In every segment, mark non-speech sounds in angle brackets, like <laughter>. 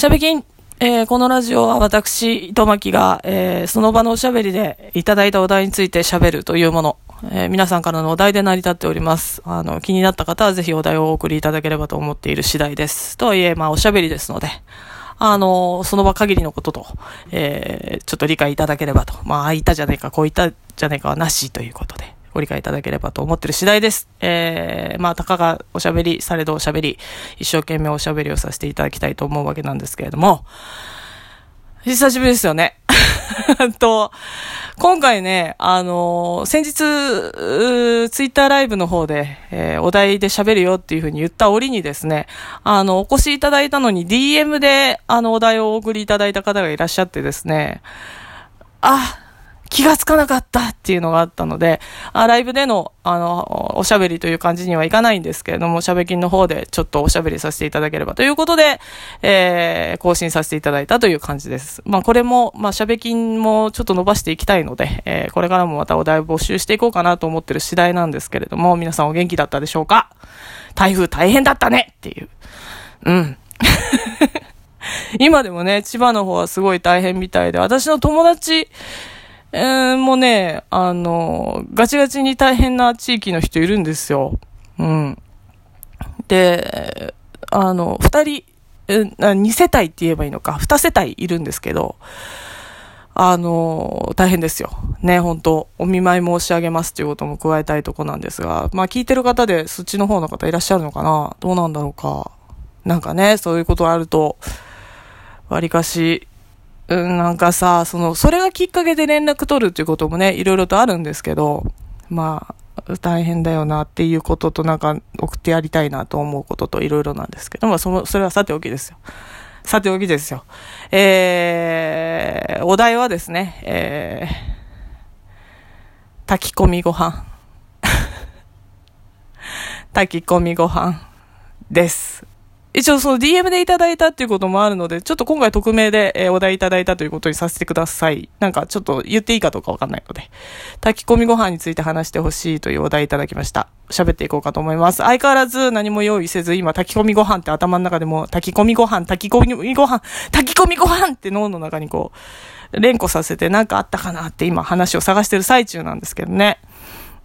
しゃべきん、えー、このラジオは私、糸巻が、えー、その場のおしゃべりでいただいたお題についてしゃべるというもの、えー、皆さんからのお題で成り立っております。あの、気になった方はぜひお題をお送りいただければと思っている次第です。とはいえ、まあ、おしゃべりですので、あの、その場限りのことと、えー、ちょっと理解いただければと。まあ、あいたじゃねえか、こういったじゃねえかはなしということで。ご理解いただければと思ってる次第です。えー、まあ、たかがおしゃべり、されどおしゃべり、一生懸命おしゃべりをさせていただきたいと思うわけなんですけれども、久しぶりですよね。<laughs> と、今回ね、あのー、先日、ツイッターライブの方で、えー、お題で喋るよっていうふうに言った折にですね、あの、お越しいただいたのに DM で、あの、お題をお送りいただいた方がいらっしゃってですね、あ、気がつかなかったっていうのがあったので、あライブでの、あの、おしゃべりという感じにはいかないんですけれども、しゃべきんの方でちょっとおしゃべりさせていただければということで、えー、更新させていただいたという感じです。まあ、これも、まあ、しゃべきんもちょっと伸ばしていきたいので、えー、これからもまたお題を募集していこうかなと思ってる次第なんですけれども、皆さんお元気だったでしょうか？台風大変だったねっていう。うん。<laughs> 今でもね、千葉の方はすごい大変みたいで、私の友達、えー、もうね、あの、ガチガチに大変な地域の人いるんですよ。うん。で、あの、二人、二世帯って言えばいいのか、二世帯いるんですけど、あの、大変ですよ。ね、本当お見舞い申し上げますということも加えたいとこなんですが、まあ聞いてる方でそっちの方の方いらっしゃるのかなどうなんだろうか。なんかね、そういうことあると、わりかし、うん、なんかさ、その、それがきっかけで連絡取るっていうこともね、いろいろとあるんですけど、まあ、大変だよなっていうこととなんか送ってやりたいなと思うことといろいろなんですけど、まあその、それはさておきですよ。さておきですよ。えー、お題はですね、えー、炊き込みご飯。<laughs> 炊き込みご飯です。一応その DM でいただいたっていうこともあるので、ちょっと今回匿名で、え、お題いただいたということにさせてください。なんかちょっと言っていいかどうかわかんないので。炊き込みご飯について話してほしいというお題いただきました。喋っていこうかと思います。相変わらず何も用意せず、今炊き込みご飯って頭の中でも、炊き込みご飯、炊き込みご飯、炊き込みご飯って脳の中にこう、連呼させて何かあったかなって今話を探してる最中なんですけどね。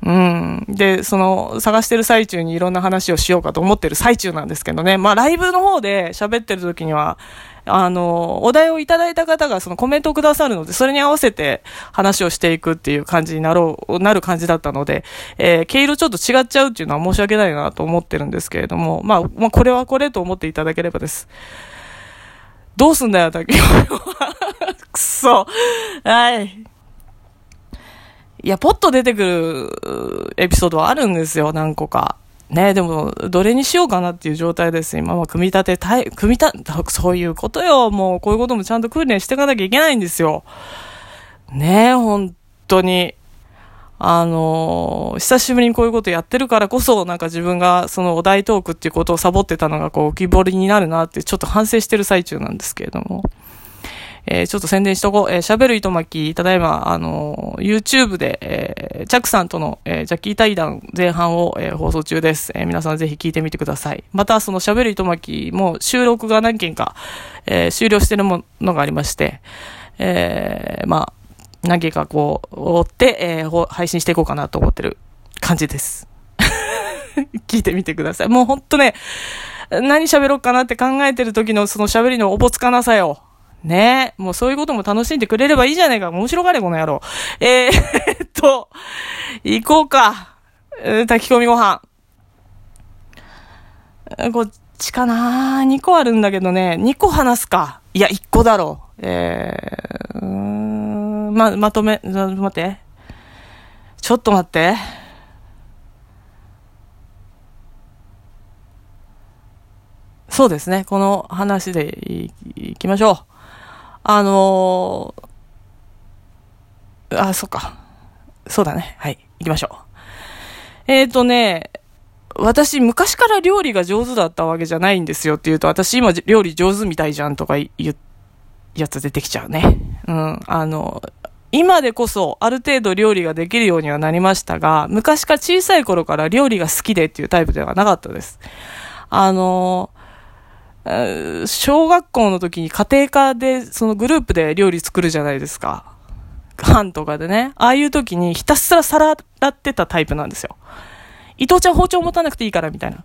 うん。で、その、探してる最中にいろんな話をしようかと思ってる最中なんですけどね。まあ、ライブの方で喋ってる時には、あの、お題をいただいた方がそのコメントをくださるので、それに合わせて話をしていくっていう感じになろう、なる感じだったので、えー、毛色ちょっと違っちゃうっていうのは申し訳ないなと思ってるんですけれども、まあ、まあ、これはこれと思っていただければです。どうすんだよ、竹 <laughs> くそ。<laughs> はい。いや、ポッと出てくるエピソードはあるんですよ、何個か。ねでも、どれにしようかなっていう状態です。今は組み立て、たい、組み立て、そういうことよ。もう、こういうこともちゃんと訓練していかなきゃいけないんですよ。ねえ、本当に。あのー、久しぶりにこういうことやってるからこそ、なんか自分がそのお題トークっていうことをサボってたのがこう浮き彫りになるなってちょっと反省してる最中なんですけれども。えー、ちょっと宣伝しとこう。えー、喋る糸巻き、ただいま、あのー、YouTube で、えー、チャックさんとの、えー、ジャッキー対談前半を、えー、放送中です。えー、皆さんぜひ聞いてみてください。また、その喋る糸巻きも収録が何件か、えー、終了してるものがありまして、えー、まあ、何件かこう、追って、えー、配信していこうかなと思ってる感じです。<laughs> 聞いてみてください。もうほんとね、何喋ろうかなって考えてる時のその喋りのおぼつかなさよ。ねもうそういうことも楽しんでくれればいいじゃねえか。面白がれ、この野郎。えー、<laughs> っと、行こうか。炊き込みご飯。こっちかな ?2 個あるんだけどね。2個話すか。いや、1個だろう。えー、ま、まとめ、待って。ちょっと待って。そうですね。この話でいいきましょう。あのー、あ、そっか。そうだね。はい。行きましょう。えっ、ー、とね、私、昔から料理が上手だったわけじゃないんですよって言うと、私今料理上手みたいじゃんとか言うやつ出てきちゃうね。うん。あの、今でこそある程度料理ができるようにはなりましたが、昔から小さい頃から料理が好きでっていうタイプではなかったです。あの、小学校の時に家庭科で、そのグループで料理作るじゃないですか。班とかでね。ああいう時にひたすら皿洗ってたタイプなんですよ。伊藤ちゃん包丁持たなくていいから、みたいな。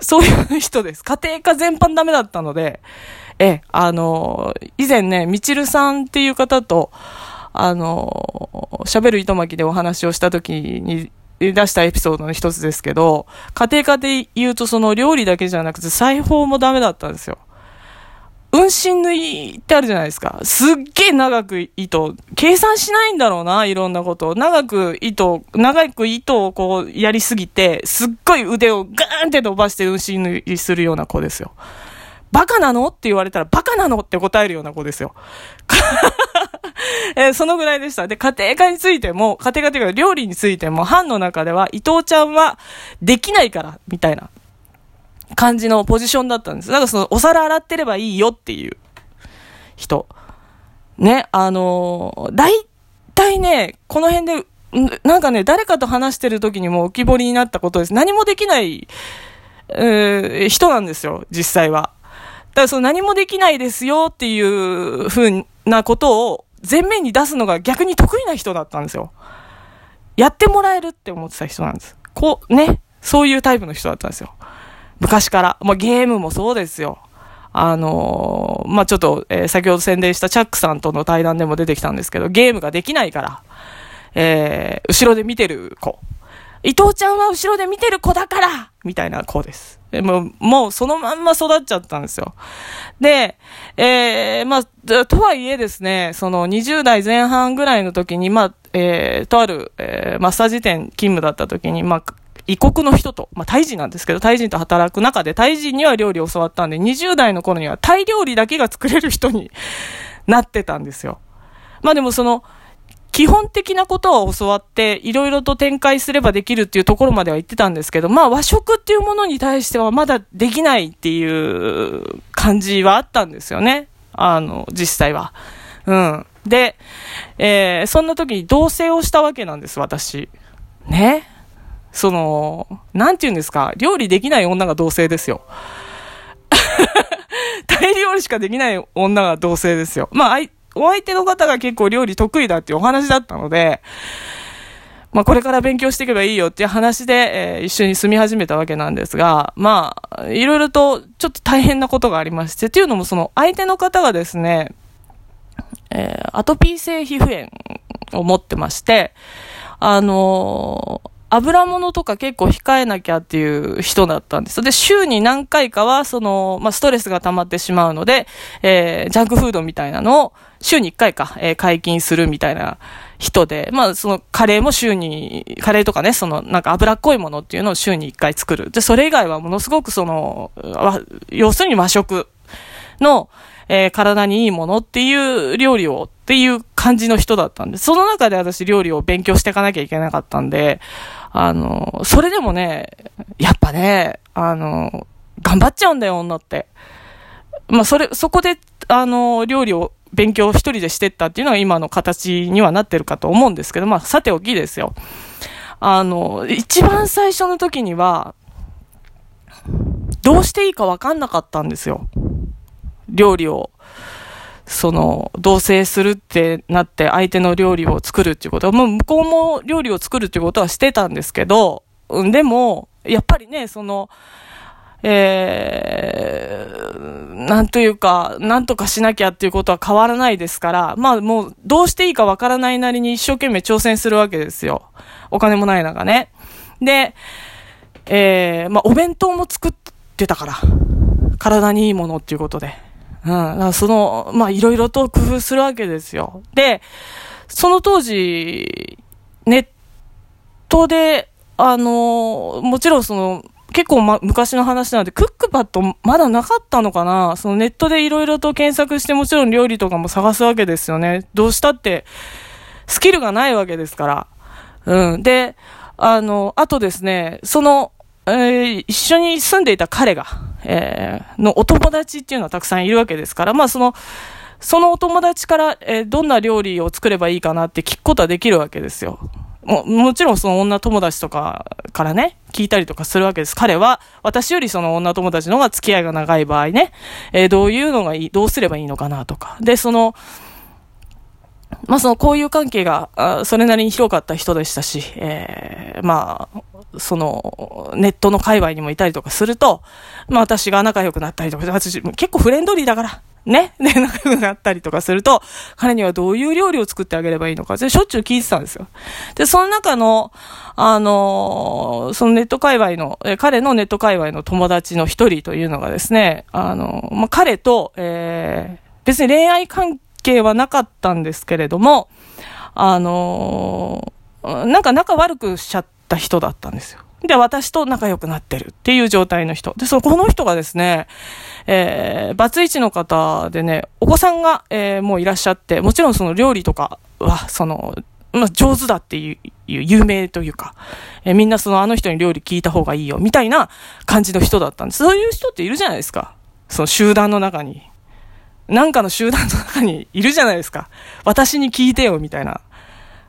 そういう人です。家庭科全般ダメだったので、え、あの、以前ね、みちるさんっていう方と、あの、喋る糸巻きでお話をした時に出したエピソードの一つですけど、家庭科で言うとその料理だけじゃなくて裁縫もダメだったんですよ。運針縫いってあるじゃないですか。すっげえ長く糸、計算しないんだろうな、いろんなこと長く糸、長く糸をこうやりすぎて、すっごい腕をガーンって伸ばして運針縫いするような子ですよ。バカなの？って言われたら、バカなの？って答えるような子ですよ。<laughs> えー、そのぐらいでした。で、家庭科についても、家庭科というか料理についても、班の中では、伊藤ちゃんはできないから、みたいな感じのポジションだったんです。だからその、お皿洗ってればいいよっていう人。ね、あのー、大体ね、この辺で、なんかね、誰かと話してる時にも浮き彫りになったことです。何もできない、えー、人なんですよ、実際は。だからその何もできないですよっていうふうなことを前面に出すのが逆に得意な人だったんですよ。やってもらえるって思ってた人なんです。こう、ね。そういうタイプの人だったんですよ。昔から。まあ、ゲームもそうですよ。あのー、まあ、ちょっと、えー、先ほど宣伝したチャックさんとの対談でも出てきたんですけど、ゲームができないから、えー、後ろで見てる子。伊藤ちゃんは後ろで見てる子だからみたいな子です。もう、もうそのまんま育っちゃったんですよ。で、えー、まあ、とはいえですね、その20代前半ぐらいの時に、まあ、えー、とある、えー、マッサージ店勤務だった時に、まあ、異国の人と、まあ、タイ人なんですけど、タイ人と働く中で、タイ人には料理を教わったんで、20代の頃にはタイ料理だけが作れる人になってたんですよ。まあでもその、基本的なことは教わって、いろいろと展開すればできるっていうところまでは言ってたんですけど、まあ和食っていうものに対してはまだできないっていう感じはあったんですよね。あの、実際は。うん。で、えー、そんな時に同棲をしたわけなんです、私。ね。その、なんて言うんですか、料理できない女が同棲ですよ。<laughs> 大料理しかできない女が同棲ですよ。まあ、お相手の方が結構料理得意だっていうお話だったので、まあこれから勉強していけばいいよっていう話で、えー、一緒に住み始めたわけなんですが、まあ、いろいろとちょっと大変なことがありまして、っていうのもその相手の方がですね、えー、アトピー性皮膚炎を持ってまして、あのー油物とか結構控えなきゃっていう人だったんです。で、週に何回かは、その、まあ、ストレスが溜まってしまうので、えー、ジャンクフードみたいなのを、週に1回か、えー、解禁するみたいな人で、まあ、そのカレーも週に、カレーとかね、その、なんか脂っこいものっていうのを週に1回作る。で、それ以外はものすごくその、要するに和食の、えー、体にいいものっていう料理をっていう感じの人だったんで、その中で私料理を勉強していかなきゃいけなかったんで、あの、それでもね、やっぱね、あの、頑張っちゃうんだよ、女って。まあ、それ、そこで、あの、料理を勉強を一人でしてったっていうのが今の形にはなってるかと思うんですけど、まあ、さておきですよ。あの、一番最初の時には、どうしていいかわかんなかったんですよ。料理をその、同棲するってなって相手の料理を作るっていうことは、もう向こうも料理を作るっていうことはしてたんですけど、でも、やっぱりね、その、えー、なんというか、なんとかしなきゃっていうことは変わらないですから、まあもう、どうしていいかわからないなりに一生懸命挑戦するわけですよ。お金もない中ね。で、えー、まあお弁当も作ってたから、体にいいものっていうことで。うん。その、まあ、いろいろと工夫するわけですよ。で、その当時、ネットで、あの、もちろんその、結構、ま、昔の話なので、クックパッドまだなかったのかな？そのネットでいろいろと検索してもちろん料理とかも探すわけですよね。どうしたって、スキルがないわけですから。うん。で、あの、あとですね、その、えー、一緒に住んでいた彼が、えー、のお友達っていうのはたくさんいるわけですから、まあその、そのお友達から、えー、どんな料理を作ればいいかなって聞くことはできるわけですよ。も、もちろんその女友達とかからね、聞いたりとかするわけです。彼は、私よりその女友達の方が付き合いが長い場合ね、えー、どういうのがいい、どうすればいいのかなとか。で、その、まあ、その交友関係が、それなりに広かった人でしたし、えー、まあ、その、ネットの界隈にもいたりとかすると、まあ私が仲良くなったりとか、私結構フレンドリーだから、ね、<laughs> で、仲良くなったりとかすると、彼にはどういう料理を作ってあげればいいのか、しょっちゅう聞いてたんですよ。で、その中の、あのそのネット界隈の、え彼のネット界隈の友達の一人というのがですね、あのまあ、彼と、えー、別に恋愛関係はなかったんですけれども、あのなんか仲悪くしちゃった人だったんですよ。で、私と仲良くなってるっていう状態の人。で、その、この人がですね、えー、バツイチの方でね、お子さんが、えー、もういらっしゃって、もちろんその料理とかは、その、まあ、上手だっていう、有名というか、えー、みんなそのあの人に料理聞いた方がいいよ、みたいな感じの人だったんです。そういう人っているじゃないですか。その集団の中に。なんかの集団の中にいるじゃないですか。私に聞いてよ、みたいな。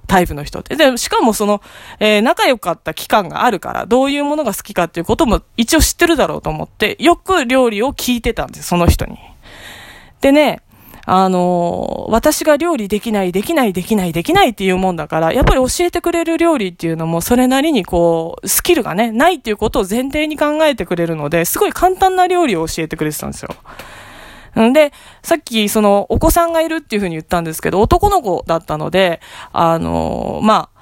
タイプの人って。で、しかもその、えー、仲良かった期間があるから、どういうものが好きかっていうことも一応知ってるだろうと思って、よく料理を聞いてたんです、その人に。でね、あのー、私が料理できない、できない、できない、できないっていうもんだから、やっぱり教えてくれる料理っていうのも、それなりにこう、スキルがね、ないっていうことを前提に考えてくれるので、すごい簡単な料理を教えてくれてたんですよ。んで、さっき、その、お子さんがいるっていうふうに言ったんですけど、男の子だったので、あのー、まあ、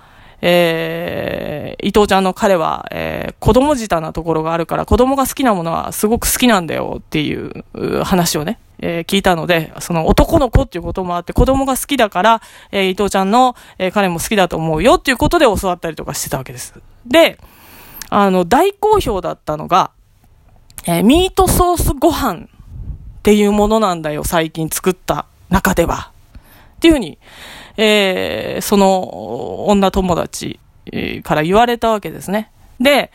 えー、伊藤ちゃんの彼は、えー、子供舌なところがあるから、子供が好きなものはすごく好きなんだよっていう話をね、えー、聞いたので、その男の子っていうこともあって、子供が好きだから、えー、伊藤ちゃんの、えー、彼も好きだと思うよっていうことで教わったりとかしてたわけです。で、あの、大好評だったのが、えー、ミートソースご飯っていうものなんだよ、最近作った中では。っていうふうに、えー、その女友達から言われたわけですね。で、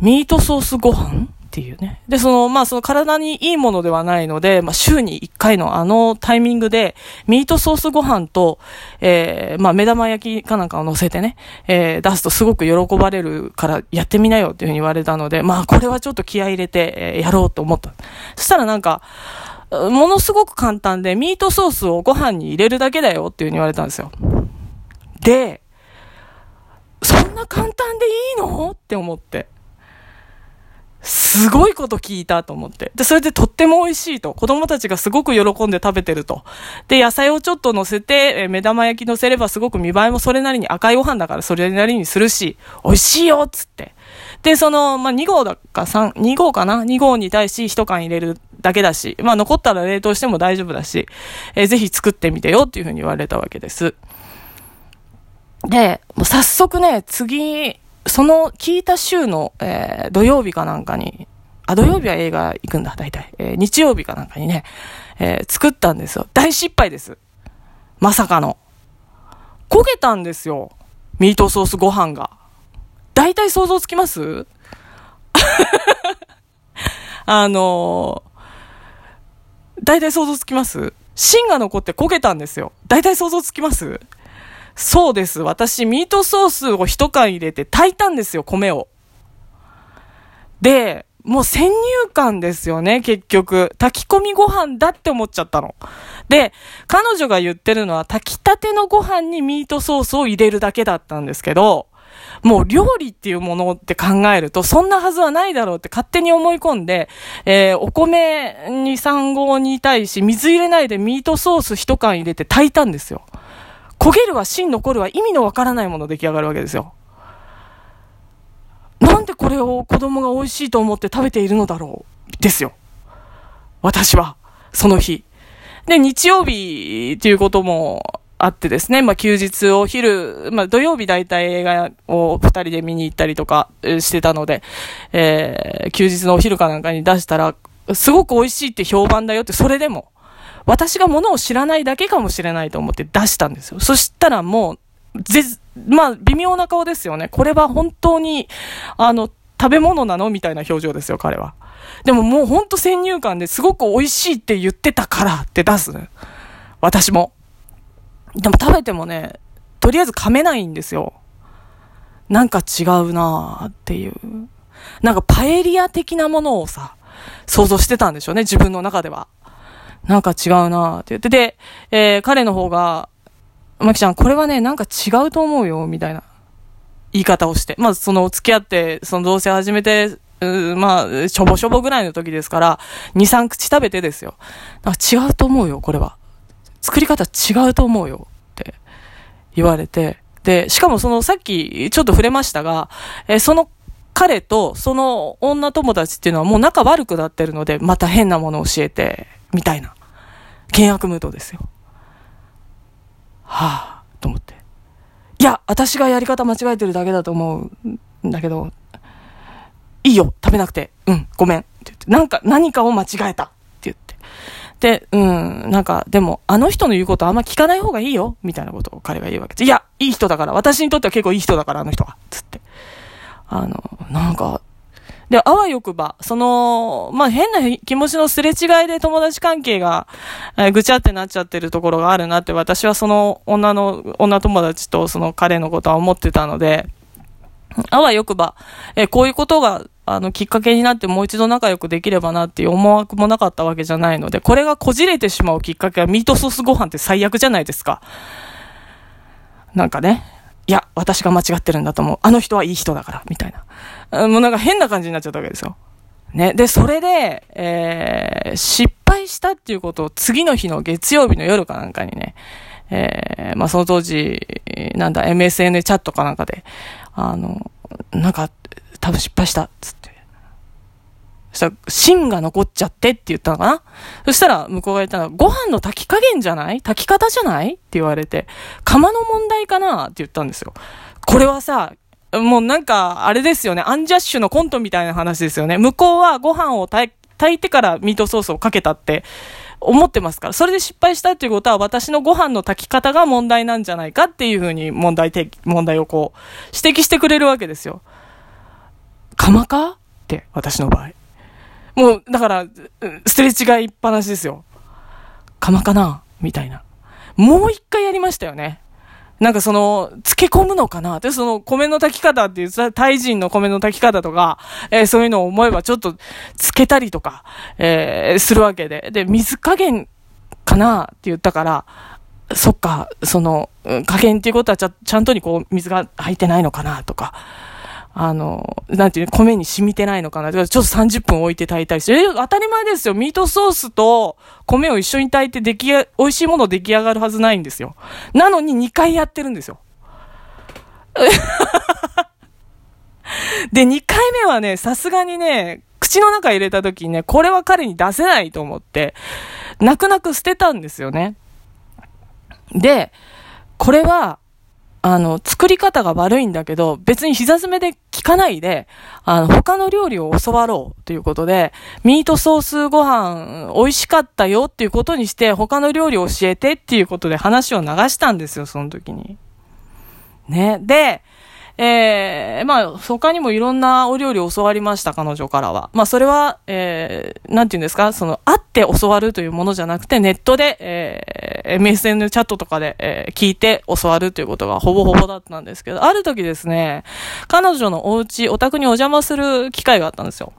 ミートソースご飯っていうね。で、その、まあ、その体にいいものではないので、まあ、週に1回のあのタイミングで、ミートソースご飯と、えー、まあ、目玉焼きかなんかを乗せてね、えー、出すとすごく喜ばれるからやってみなよっていうふうに言われたので、まあ、これはちょっと気合入れて、えー、やろうと思った。そしたらなんか、ものすごく簡単で、ミートソースをご飯に入れるだけだよっていう風に言われたんですよ。で、そんな簡単でいいの？って思って。すごいこと聞いたと思って。で、それでとっても美味しいと。子供たちがすごく喜んで食べてると。で、野菜をちょっと乗せて、え目玉焼き乗せればすごく見栄えもそれなりに赤いご飯だからそれなりにするし、美味しいよっつって。で、その、まあ、2号だか3、2号かな ?2 号に対し1缶入れるだけだし、まあ、残ったら冷凍しても大丈夫だし、えー、ぜひ作ってみてよっていうふうに言われたわけです。で、もう早速ね、次、その聞いた週の、えー、土曜日かなんかに、あ、土曜日は映画行くんだ、大体。えー、日曜日かなんかにね、えー、作ったんですよ。大失敗です。まさかの。焦げたんですよ。ミートソースご飯が。大体想像つきます？<laughs> あのー、大体想像つきます？芯が残って焦げたんですよ。大体想像つきます？そうです。私、ミートソースを一缶入れて炊いたんですよ、米を。で、もう先入観ですよね、結局。炊き込みご飯だって思っちゃったの。で、彼女が言ってるのは炊きたてのご飯にミートソースを入れるだけだったんですけど、もう料理っていうものって考えると、そんなはずはないだろうって勝手に思い込んで、えー、お米に3合に対し、水入れないでミートソース一缶入れて炊いたんですよ。焦げるは芯残るは意味のわからないもの出来上がるわけですよ。なんでこれを子供が美味しいと思って食べているのだろう？ですよ。私は、その日。で、日曜日っていうこともあってですね、まあ休日お昼、まあ土曜日大体映画を二人で見に行ったりとかしてたので、えー、休日のお昼かなんかに出したら、すごく美味しいって評判だよって、それでも、私が物を知らないだけかもしれないと思って出したんですよ。そしたらもう、ぜ、まあ微妙な顔ですよね。これは本当に、あの、食べ物なのみたいな表情ですよ、彼は。でももうほんと先入観ですごく美味しいって言ってたからって出す。私も。でも食べてもね、とりあえず噛めないんですよ。なんか違うなーっていう。なんかパエリア的なものをさ、想像してたんでしょうね、自分の中では。なんか違うなって言って。で、えー、彼の方が、まきちゃん、これはね、なんか違うと思うよ、みたいな言い方をして。まずその付き合って、その同棲始めて、まあ、しょぼしょぼぐらいの時ですから、2、3口食べてですよ。なんか違うと思うよ、これは。作り方違うと思うよ、って言われて。で、しかもそのさっきちょっと触れましたが、えその彼とその女友達っていうのはもう仲悪くなってるので、また変なものを教えて、みたいな。険悪ムードですよ。はぁ、と思って。いや、私がやり方間違えてるだけだと思うんだけど、いいよ、食べなくて。うん、ごめん。って言って。なんか、何かを間違えた。って言って。で、うん、なんか、でも、あの人の言うことあんま聞かない方がいいよ。みたいなことを彼が言うわけです。いや、いい人だから。私にとっては結構いい人だから、あの人は。つって。あの、なんか、で、あわよくば、その、まあ、変な気持ちのすれ違いで友達関係が、えー、ぐちゃってなっちゃってるところがあるなって、私はその女の、女友達とその彼のことは思ってたので、あわよくば、えー、こういうことが、あの、きっかけになってもう一度仲良くできればなっていう思惑もなかったわけじゃないので、これがこじれてしまうきっかけはミートソースご飯って最悪じゃないですか。なんかね。いや、私が間違ってるんだと思う。あの人はいい人だから、みたいな。もうなんか変な感じになっちゃったわけですよ。ね。で、それで、えー、失敗したっていうことを次の日の月曜日の夜かなんかにね、えー、まあその当時、なんだ、MSN チャットかなんかで、あの、なんか、多分失敗した、つって。そしたら、芯が残っちゃってって言ったのかな？そしたら、向こうが言ったのは、ご飯の炊き加減じゃない？炊き方じゃない？って言われて、釜の問題かな？って言ったんですよ。これはさ、もうなんか、あれですよね。アンジャッシュのコントみたいな話ですよね。向こうはご飯を炊いてからミートソースをかけたって思ってますから。それで失敗したっていうことは私のご飯の炊き方が問題なんじゃないかっていうふうに問題提問題をこう指摘してくれるわけですよ。釜かって、私の場合。もう、だから、すれ違いっぱなしですよ。釜かなみたいな。もう一回やりましたよね。なんかその、漬け込むのかな？で、その米の炊き方っていう、タイ人の米の炊き方とか、えー、そういうのを思えばちょっと漬けたりとか、えー、するわけで。で、水加減かなって言ったから、そっか、その、加減っていうことはちゃちゃんとにこう、水が入ってないのかなとか、あの、なんていう米に染みてないのかなちょっと30分置いて炊いたりして、当たり前ですよ。ミートソースと米を一緒に炊いて出来美味しいもの出来上がるはずないんですよ。なのに2回やってるんですよ。で、2回目はね、さすがにね、口の中入れた時にね、これは彼に出せないと思って、泣く泣く捨てたんですよね。で、これは、あの、作り方が悪いんだけど、別に膝詰めで聞かないで、あの、他の料理を教わろうということで、ミートソースご飯美味しかったよっていうことにして、他の料理を教えてっていうことで話を流したんですよ、その時に。ね。で、えー、まあ、他にもいろんなお料理を教わりました、彼女からは。まあ、それは、えー、なんて言うんですか、その、会って教わるというものじゃなくて、ネットで、えー、MSN チャットとかで、えー、聞いて教わるということがほぼほぼだったんですけど、ある時ですね、彼女のお家、お宅にお邪魔する機会があったんですよ。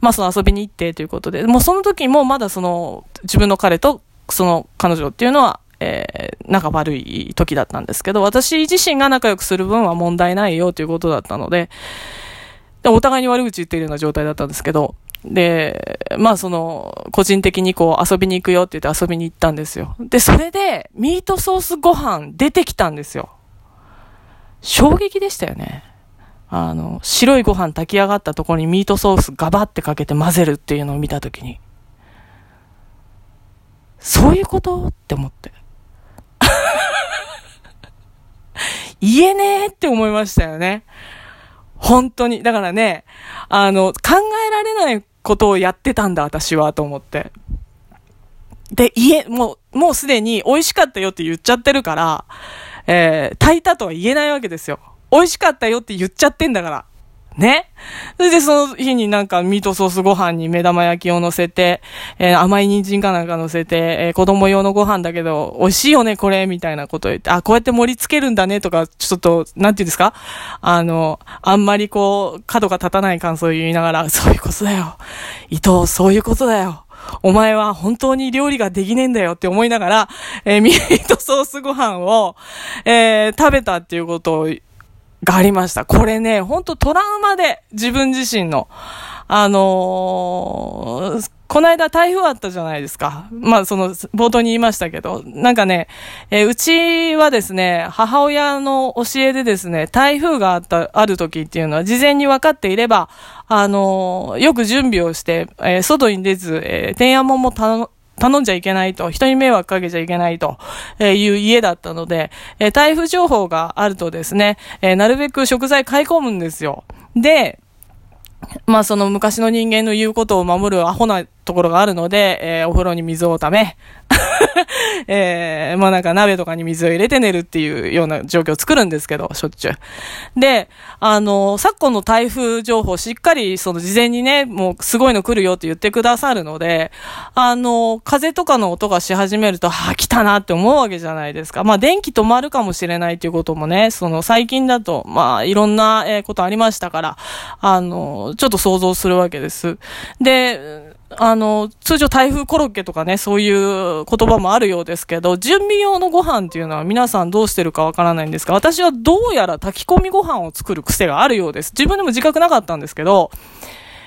まあ、その遊びに行ってということで、もうその時もまだその、自分の彼と、その彼女っていうのは、え、仲悪い時だったんですけど、私自身が仲良くする分は問題ないよということだったので、でお互いに悪口言ってるような状態だったんですけど、で、まあその、個人的にこう遊びに行くよって言って遊びに行ったんですよ。で、それで、ミートソースご飯出てきたんですよ。衝撃でしたよね。あの、白いご飯炊き上がったところにミートソースガバってかけて混ぜるっていうのを見たときに、そういうこと？って思って。<laughs> 言えねえって思いましたよね。本当に。だからね、あの、考えられないことをやってたんだ、私は、と思って。で、言え、もう、もうすでに美味しかったよって言っちゃってるから、えー、炊いたとは言えないわけですよ。美味しかったよって言っちゃってんだから。ね。それでその日になんかミートソースご飯に目玉焼きを乗せて、えー、甘い人参かなんか乗せて、えー、子供用のご飯だけど、美味しいよね、これ、みたいなこと言って、あ、こうやって盛り付けるんだね、とか、ちょっと、なんていうんですか？あの、あんまりこう、角が立たない感想を言いながら、そういうことだよ。伊藤、そういうことだよ。お前は本当に料理ができねえんだよって思いながら、えー、ミートソースご飯を、えー、食べたっていうことをがありました。これね、ほんとトラウマで、自分自身の。あのー、この間台風あったじゃないですか。まあ、その、冒頭に言いましたけど、なんかね、えー、うちはですね、母親の教えでですね、台風があった、ある時っていうのは事前に分かっていれば、あのー、よく準備をして、えー、外に出ず、えー、天安門も頼頼んじゃいけないと、人に迷惑かけちゃいけないという家だったので、え台風情報があるとですね、えなるべく食材買い込むんですよ。で、まあその昔の人間の言うことを守るアホなところがあるので、えー、お風呂に水をため、<laughs> えー、まあなんか鍋とかに水を入れて寝るっていうような状況を作るんですけど、しょっちゅう。で、あの、昨今の台風情報しっかりその事前にね、もうすごいの来るよって言ってくださるので、あの、風とかの音がし始めると、はあ、来たなって思うわけじゃないですか。まあ電気止まるかもしれないっていうこともね、その最近だと、まあいろんな、ことありましたから、あの、ちょっと想像するわけです。で、あの、通常台風コロッケとかね、そういう言葉もあるようですけど、準備用のご飯っていうのは皆さんどうしてるかわからないんですが、私はどうやら炊き込みご飯を作る癖があるようです。自分でも自覚なかったんですけど、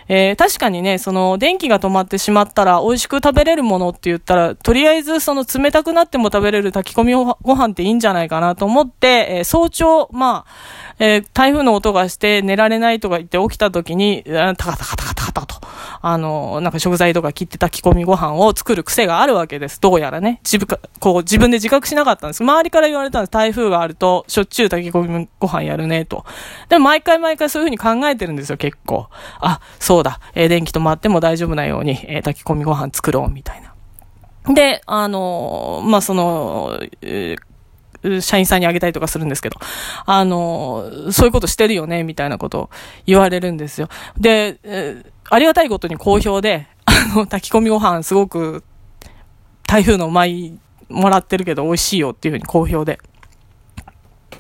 えー、確かにね、その、電気が止まってしまったら、美味しく食べれるものって言ったら、とりあえず、その、冷たくなっても食べれる炊き込みご飯っていいんじゃないかなと思って、えー、早朝、まあ、えー、台風の音がして寝られないとか言って起きた時に、タカタカタカタカタと、あの、なんか食材とか切って炊き込みご飯を作る癖があるわけです。どうやらね。自分か、こう自分で自覚しなかったんです。周りから言われたんです。台風があると、しょっちゅう炊き込みご飯やるね、と。でも毎回毎回そういうふうに考えてるんですよ、結構。あ、そうだ。えー、電気止まっても大丈夫なように、えー、炊き込みご飯作ろう、みたいな。で、あのまあ、その、えー社員さんにあげたりとかするんですけど、あの、そういうことしてるよね、みたいなことを言われるんですよ。で、えー、ありがたいことに好評で、<laughs> あの、炊き込みご飯すごく、台風の舞もらってるけど美味しいよっていうふうに好評で、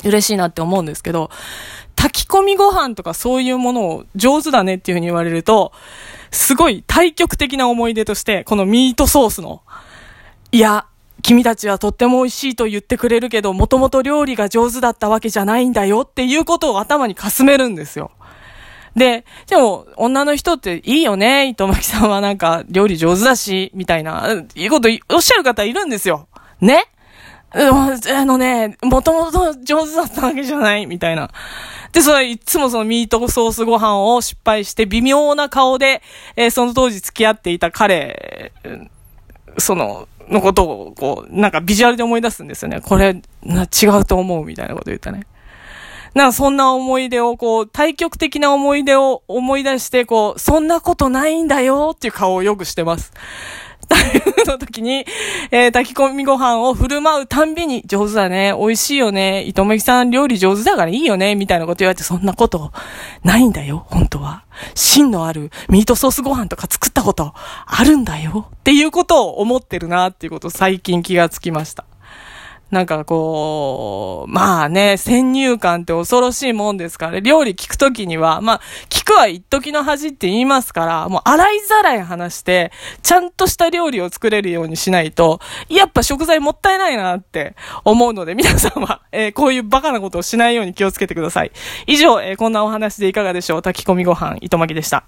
嬉しいなって思うんですけど、炊き込みご飯とかそういうものを上手だねっていうふうに言われると、すごい対極的な思い出として、このミートソースの、いや、君たちはとっても美味しいと言ってくれるけど、もともと料理が上手だったわけじゃないんだよっていうことを頭にかすめるんですよ。で、でも、女の人っていいよね、糸巻さんはなんか料理上手だし、みたいな、いいことおっしゃる方いるんですよ。ね？あのね、もともと上手だったわけじゃない、みたいな。で、それいつもそのミートソースご飯を失敗して微妙な顔で、えー、その当時付き合っていた彼、その、のことを、こう、なんかビジュアルで思い出すんですよね。これ、な、違うと思うみたいなこと言ったね。なんかそんな思い出を、こう、対極的な思い出を思い出して、こう、そんなことないんだよっていう顔をよくしてます。の時に、えー、炊き込みご飯を振る舞うたんびに、上手だね、美味しいよね、糸めきさん料理上手だからいいよね、みたいなこと言われて、そんなことないんだよ、本当は。芯のあるミートソースご飯とか作ったことあるんだよ、っていうことを思ってるな、っていうことを最近気がつきました。なんかこう、まあね、先入観って恐ろしいもんですから、料理聞くときには、まあ、聞くは一時の恥って言いますから、もう洗いざらい話して、ちゃんとした料理を作れるようにしないと、やっぱ食材もったいないなって思うので、皆さんは、えー、こういうバカなことをしないように気をつけてください。以上、えー、こんなお話でいかがでしょう炊き込みご飯、糸巻きでした。